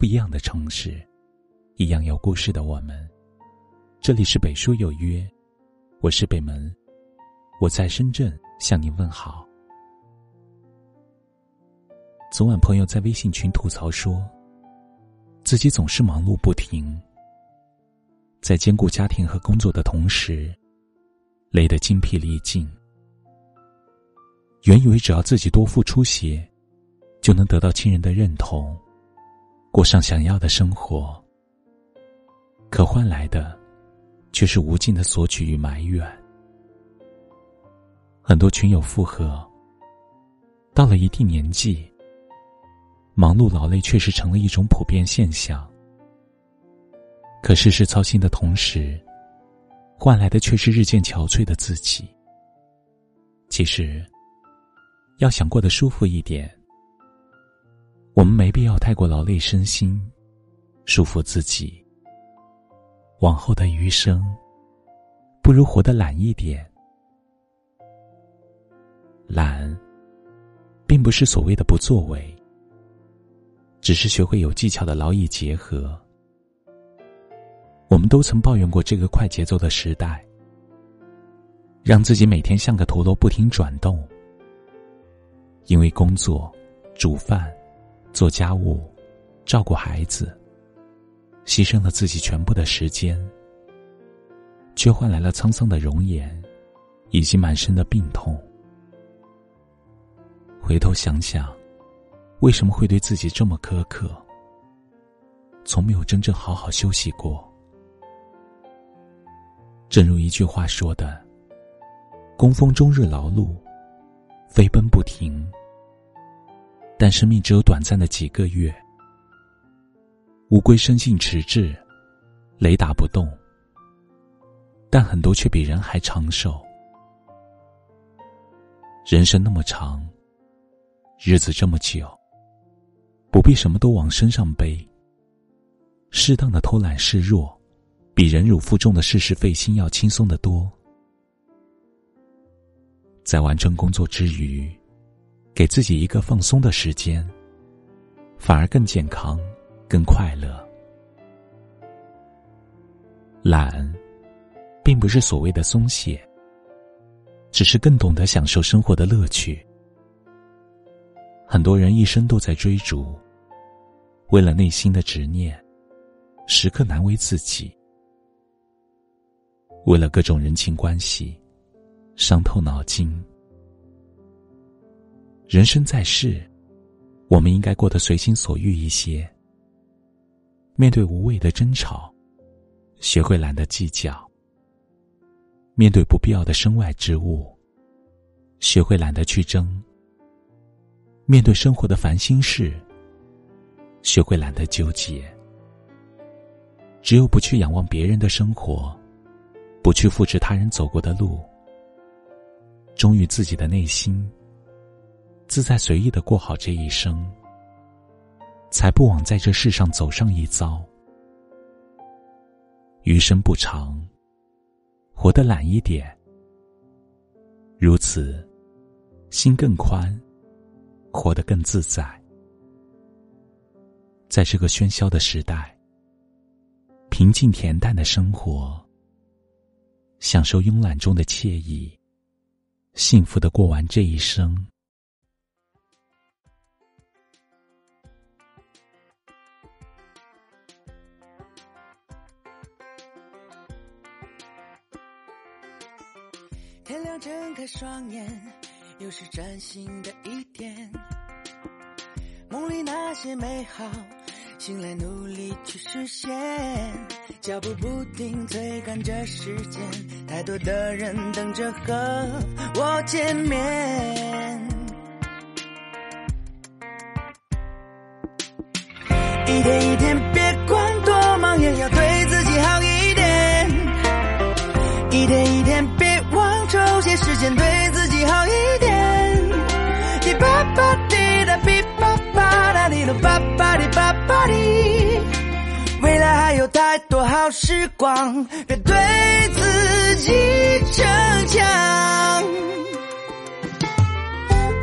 不一样的城市，一样有故事的我们。这里是北书有约，我是北门，我在深圳向您问好。昨晚朋友在微信群吐槽说，自己总是忙碌不停，在兼顾家庭和工作的同时，累得精疲力尽。原以为只要自己多付出些，就能得到亲人的认同。过上想要的生活，可换来的却是无尽的索取与埋怨。很多群友附和，到了一定年纪，忙碌劳累确实成了一种普遍现象。可事事操心的同时，换来的却是日渐憔悴的自己。其实，要想过得舒服一点。我们没必要太过劳累身心，束缚自己。往后的余生，不如活得懒一点。懒，并不是所谓的不作为，只是学会有技巧的劳逸结合。我们都曾抱怨过这个快节奏的时代，让自己每天像个陀螺不停转动，因为工作、煮饭。做家务，照顾孩子，牺牲了自己全部的时间，却换来了沧桑的容颜，以及满身的病痛。回头想想，为什么会对自己这么苛刻？从没有真正好好休息过。正如一句话说的：“工蜂终日劳碌，飞奔不停。”但生命只有短暂的几个月，乌龟生性迟滞，雷打不动，但很多却比人还长寿。人生那么长，日子这么久，不必什么都往身上背。适当的偷懒示弱，比忍辱负重的事事费心要轻松的多。在完成工作之余。给自己一个放松的时间，反而更健康、更快乐。懒，并不是所谓的松懈，只是更懂得享受生活的乐趣。很多人一生都在追逐，为了内心的执念，时刻难为自己；为了各种人情关系，伤透脑筋。人生在世，我们应该过得随心所欲一些。面对无谓的争吵，学会懒得计较；面对不必要的身外之物，学会懒得去争；面对生活的烦心事，学会懒得纠结。只有不去仰望别人的生活，不去复制他人走过的路，忠于自己的内心。自在随意的过好这一生，才不枉在这世上走上一遭。余生不长，活得懒一点，如此，心更宽，活得更自在。在这个喧嚣的时代，平静恬淡的生活，享受慵懒中的惬意，幸福的过完这一生。天亮睁开双眼，又是崭新的一天。梦里那些美好，醒来努力去实现。脚步不停追赶着时间，太多的人等着和我见面。一天一天，吧哒滴吧吧滴吧吧滴。未来还有太多好时光，别对自己逞强。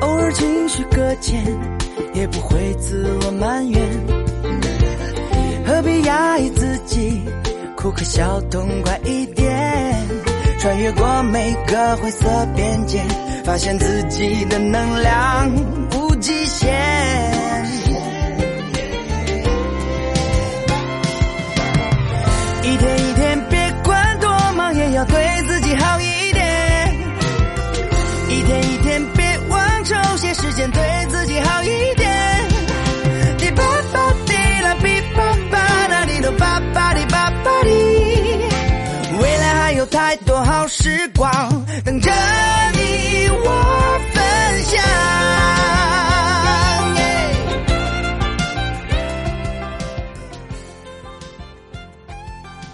偶尔情绪搁浅，也不会自我埋怨。何必压抑自己，哭和笑痛快一点，穿越过每个灰色边界，发现自己的能量无极限。要对自己好一点。一天一天，别忘抽些时间对自己好一点。滴吧吧滴啦哔吧吧啦滴噜吧吧滴吧吧滴，未来还有太多好时光等着你我分享。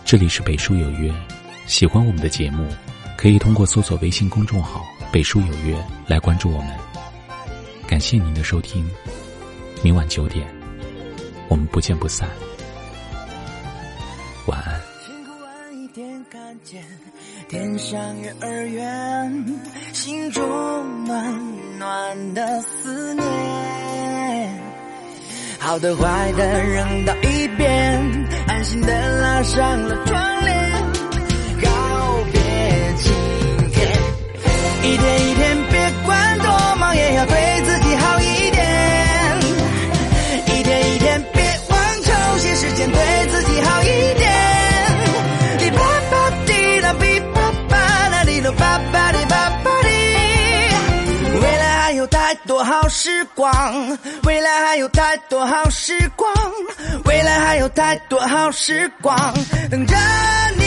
这里是北书有约，喜欢我们的节目，可以通过搜索微信公众号“北书有约”来关注我们。感谢您的收听，明晚九点，我们不见不散。晚安。一点看见天上月儿圆，心中暖暖的思念。好的坏的扔到一边，好时光，未来还有太多好时光，未来还有太多好时光等着你。